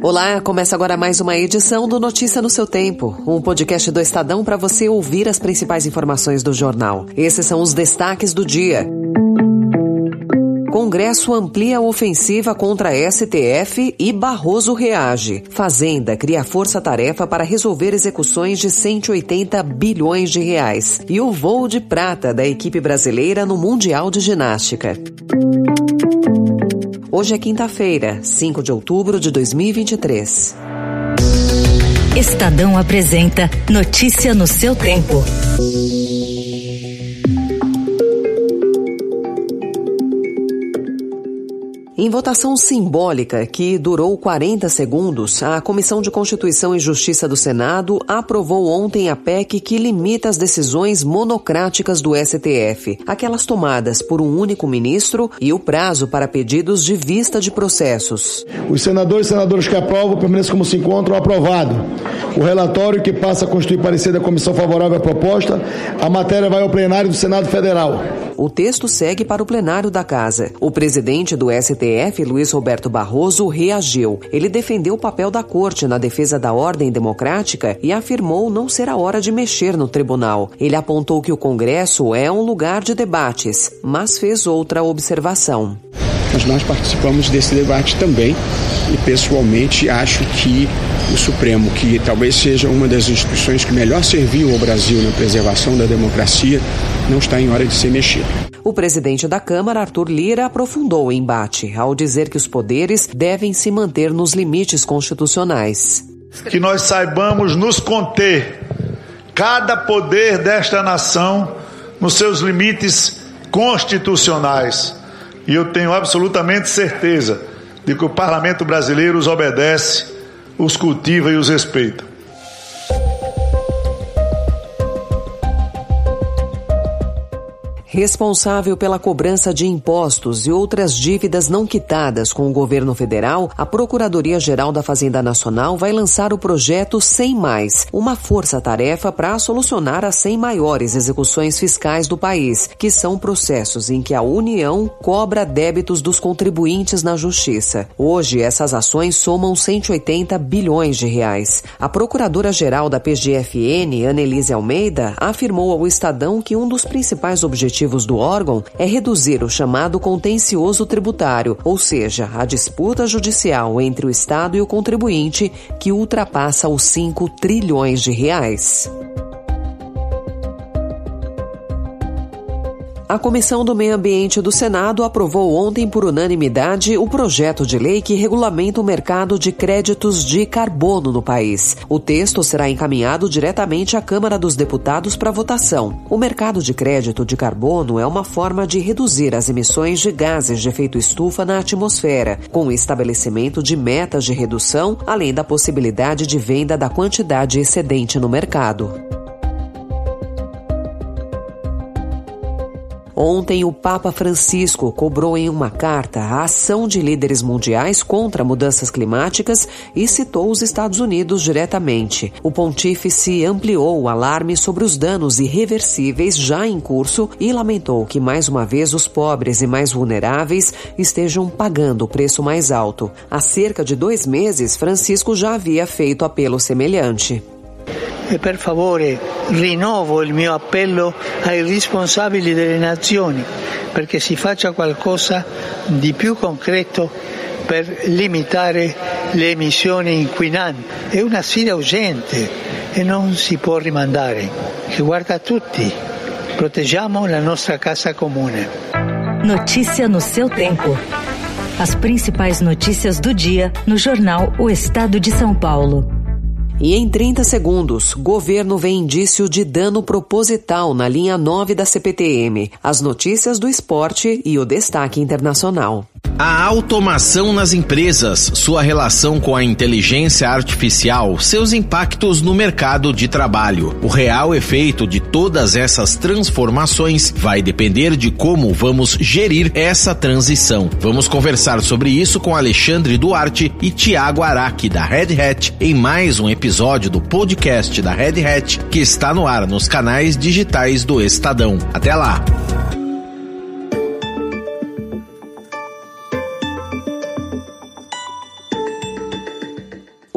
Olá, começa agora mais uma edição do Notícia no seu Tempo, um podcast do Estadão para você ouvir as principais informações do jornal. Esses são os destaques do dia. Congresso amplia a ofensiva contra a STF e Barroso reage. Fazenda cria força-tarefa para resolver execuções de 180 bilhões de reais. E o voo de prata da equipe brasileira no Mundial de Ginástica. Hoje é quinta-feira, 5 de outubro de 2023. Estadão apresenta Notícia no seu tempo. Em votação simbólica que durou 40 segundos, a Comissão de Constituição e Justiça do Senado aprovou ontem a PEC que limita as decisões monocráticas do STF, aquelas tomadas por um único ministro e o prazo para pedidos de vista de processos. Os senadores e senadoras que aprovam permanecem como se encontram aprovado. O relatório que passa a constituir parecer da comissão favorável à proposta, a matéria vai ao plenário do Senado Federal. O texto segue para o plenário da Casa. O presidente do STF, Luiz Roberto Barroso, reagiu. Ele defendeu o papel da Corte na defesa da ordem democrática e afirmou não ser a hora de mexer no tribunal. Ele apontou que o Congresso é um lugar de debates, mas fez outra observação. Mas nós participamos desse debate também e pessoalmente acho que o Supremo, que talvez seja uma das instituições que melhor serviu ao Brasil na preservação da democracia, não está em hora de ser mexido. O presidente da Câmara, Arthur Lira, aprofundou o embate ao dizer que os poderes devem se manter nos limites constitucionais. Que nós saibamos nos conter, cada poder desta nação, nos seus limites constitucionais. E eu tenho absolutamente certeza de que o parlamento brasileiro os obedece, os cultiva e os respeita. Responsável pela cobrança de impostos e outras dívidas não quitadas com o governo federal, a Procuradoria-Geral da Fazenda Nacional vai lançar o projeto 100 Mais, uma força-tarefa para solucionar as 100 maiores execuções fiscais do país, que são processos em que a União cobra débitos dos contribuintes na Justiça. Hoje, essas ações somam 180 bilhões de reais. A Procuradora-Geral da PGFN, Annelise Almeida, afirmou ao Estadão que um dos principais objetivos objetivos do órgão é reduzir o chamado contencioso tributário, ou seja, a disputa judicial entre o Estado e o contribuinte que ultrapassa os 5 trilhões de reais. A Comissão do Meio Ambiente do Senado aprovou ontem por unanimidade o projeto de lei que regulamenta o mercado de créditos de carbono no país. O texto será encaminhado diretamente à Câmara dos Deputados para votação. O mercado de crédito de carbono é uma forma de reduzir as emissões de gases de efeito estufa na atmosfera, com o estabelecimento de metas de redução, além da possibilidade de venda da quantidade excedente no mercado. Ontem, o Papa Francisco cobrou em uma carta a ação de líderes mundiais contra mudanças climáticas e citou os Estados Unidos diretamente. O pontífice ampliou o alarme sobre os danos irreversíveis já em curso e lamentou que, mais uma vez, os pobres e mais vulneráveis estejam pagando o preço mais alto. Há cerca de dois meses, Francisco já havia feito apelo semelhante. E per favore rinnovo il mio appello ai responsabili delle nazioni perché si faccia qualcosa di più concreto per limitare le emissioni inquinanti. È una sfida urgente e non si può rimandare, che guarda tutti. Proteggiamo la nostra casa comune. Notícia no seu tempo. As principais notícias do dia no jornal O Estado de São Paulo. E em 30 segundos, governo vê indício de dano proposital na linha 9 da CPTM. As notícias do esporte e o destaque internacional. A automação nas empresas, sua relação com a inteligência artificial, seus impactos no mercado de trabalho. O real efeito de todas essas transformações vai depender de como vamos gerir essa transição. Vamos conversar sobre isso com Alexandre Duarte e Tiago Araque, da Red Hat, em mais um episódio do podcast da Red Hat, que está no ar nos canais digitais do Estadão. Até lá!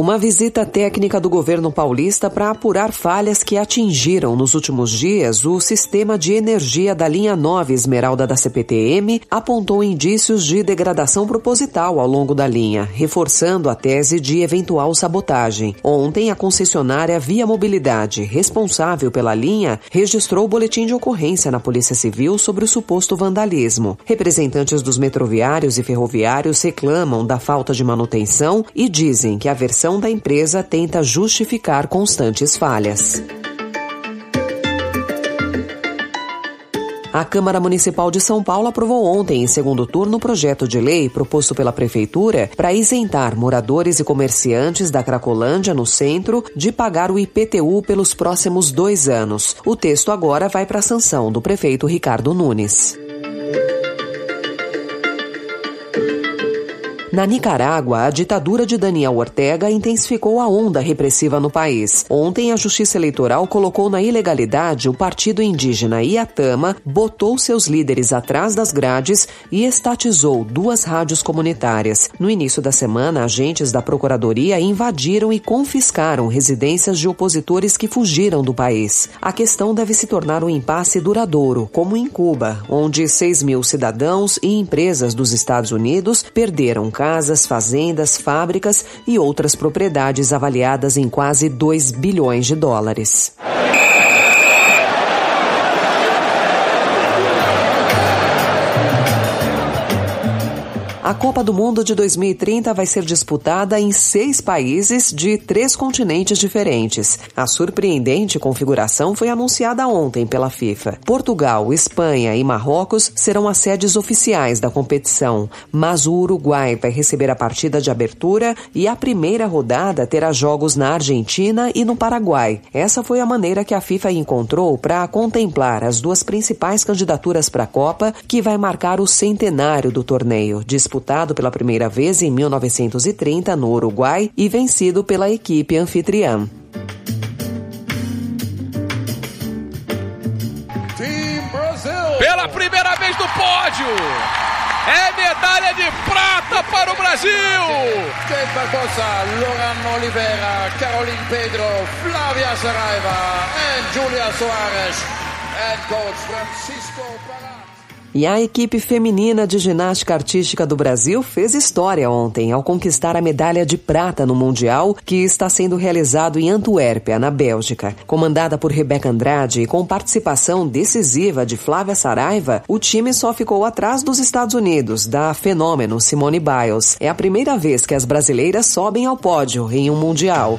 Uma visita técnica do governo paulista para apurar falhas que atingiram nos últimos dias o sistema de energia da linha 9 Esmeralda da CPTM apontou indícios de degradação proposital ao longo da linha, reforçando a tese de eventual sabotagem. Ontem, a concessionária Via Mobilidade, responsável pela linha, registrou o boletim de ocorrência na Polícia Civil sobre o suposto vandalismo. Representantes dos metroviários e ferroviários reclamam da falta de manutenção e dizem que a versão gestão da empresa tenta justificar constantes falhas. A Câmara Municipal de São Paulo aprovou ontem, em segundo turno, o projeto de lei proposto pela Prefeitura para isentar moradores e comerciantes da Cracolândia, no centro, de pagar o IPTU pelos próximos dois anos. O texto agora vai para a sanção do prefeito Ricardo Nunes. Na Nicarágua, a ditadura de Daniel Ortega intensificou a onda repressiva no país. Ontem, a Justiça Eleitoral colocou na ilegalidade o partido indígena Iatama, botou seus líderes atrás das grades e estatizou duas rádios comunitárias. No início da semana, agentes da Procuradoria invadiram e confiscaram residências de opositores que fugiram do país. A questão deve se tornar um impasse duradouro, como em Cuba, onde 6 mil cidadãos e empresas dos Estados Unidos perderam casas, fazendas, fábricas e outras propriedades avaliadas em quase 2 bilhões de dólares. A Copa do Mundo de 2030 vai ser disputada em seis países de três continentes diferentes. A surpreendente configuração foi anunciada ontem pela FIFA. Portugal, Espanha e Marrocos serão as sedes oficiais da competição, mas o Uruguai vai receber a partida de abertura e a primeira rodada terá jogos na Argentina e no Paraguai. Essa foi a maneira que a FIFA encontrou para contemplar as duas principais candidaturas para a Copa, que vai marcar o centenário do torneio, disputado pela primeira vez em 1930 no Uruguai e vencido pela equipe anfitriã. Pela primeira vez no pódio! É medalha de prata para o Brasil! Kate Barbosa, Logan Oliveira, Caroline Pedro, Flávia Saraiva e Julia Soares. And coach Francisco Parat. E a equipe feminina de ginástica artística do Brasil fez história ontem ao conquistar a medalha de prata no Mundial que está sendo realizado em Antuérpia, na Bélgica. Comandada por Rebeca Andrade e com participação decisiva de Flávia Saraiva, o time só ficou atrás dos Estados Unidos, da fenômeno Simone Biles. É a primeira vez que as brasileiras sobem ao pódio em um Mundial.